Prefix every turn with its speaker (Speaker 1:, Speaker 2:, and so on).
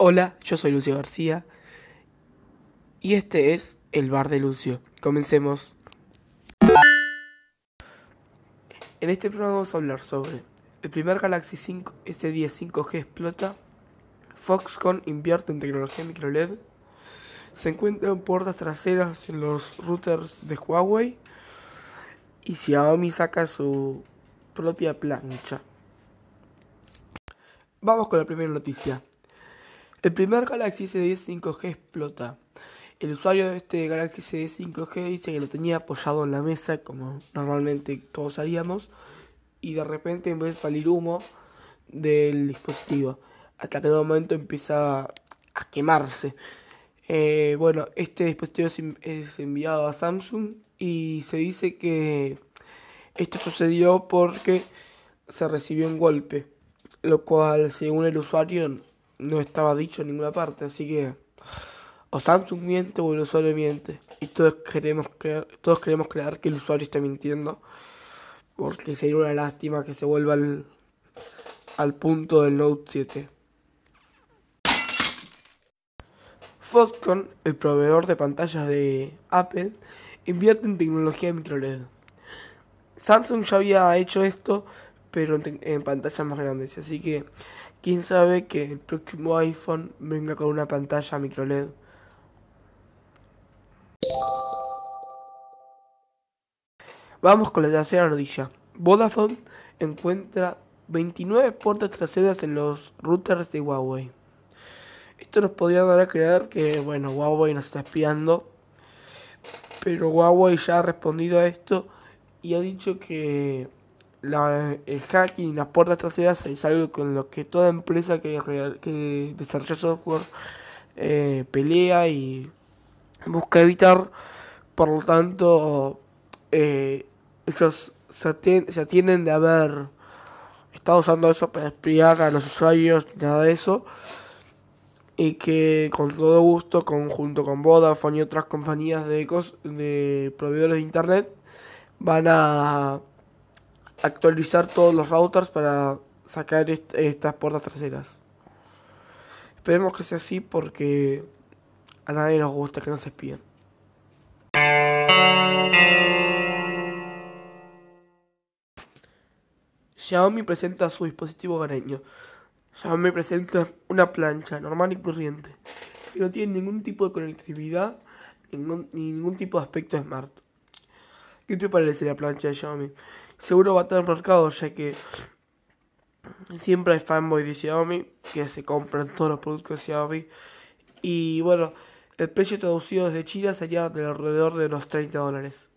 Speaker 1: Hola, yo soy Lucio García y este es el bar de Lucio. Comencemos. En este programa vamos a hablar sobre el primer Galaxy 5 S10 5G explota, Foxconn invierte en tecnología microLED, se encuentran puertas traseras en los routers de Huawei y Xiaomi saca su propia plancha. Vamos con la primera noticia. El primer Galaxy S10 5G explota. El usuario de este Galaxy S10 5G dice que lo tenía apoyado en la mesa, como normalmente todos haríamos, y de repente empieza a salir humo del dispositivo, hasta que en un momento empieza a quemarse. Eh, bueno, este dispositivo es enviado a Samsung y se dice que esto sucedió porque se recibió un golpe lo cual según el usuario no estaba dicho en ninguna parte, así que o Samsung miente o el usuario miente y todos queremos creer, todos queremos creer que el usuario está mintiendo porque sería una lástima que se vuelva al, al punto del Note 7. Foxconn, el proveedor de pantallas de Apple, invierte en tecnología de microLED. Samsung ya había hecho esto pero en, pantallas más grandes. Así que quién sabe que el próximo iPhone venga con una pantalla micro LED. Vamos con la tercera noticia. Vodafone encuentra 29 puertas traseras en los routers de Huawei. Esto nos podría dar a creer que, bueno, Huawei nos está espiando. Pero Huawei ya ha respondido a esto y ha dicho que la, el hacking y las puertas traseras es algo con lo que toda empresa que, que desarrolla software eh, pelea y busca evitar. Por lo tanto, eh, ellos se, atienden de haber estado usando eso para espiar a los usuarios, nada de eso. Y que con todo gusto, conjunto con Vodafone y otras compañías de proveedores de internet, van a actualizar todos los routers para sacar estas puertas traseras. Esperemos que sea así porque a nadie nos gusta que nos espíen. Xiaomi presenta su dispositivo hogareño. Xiaomi presenta una plancha normal y corriente, que no tiene ningún tipo de conectividad ni ningún tipo de aspecto smart. ¿Qué te parece la plancha de Xiaomi? seguro va a estar mercado ya que siempre hay fanboy de Xiaomi que se compran todos los productos de Xiaomi y bueno el precio traducido desde China sería de alrededor de unos 30 dólares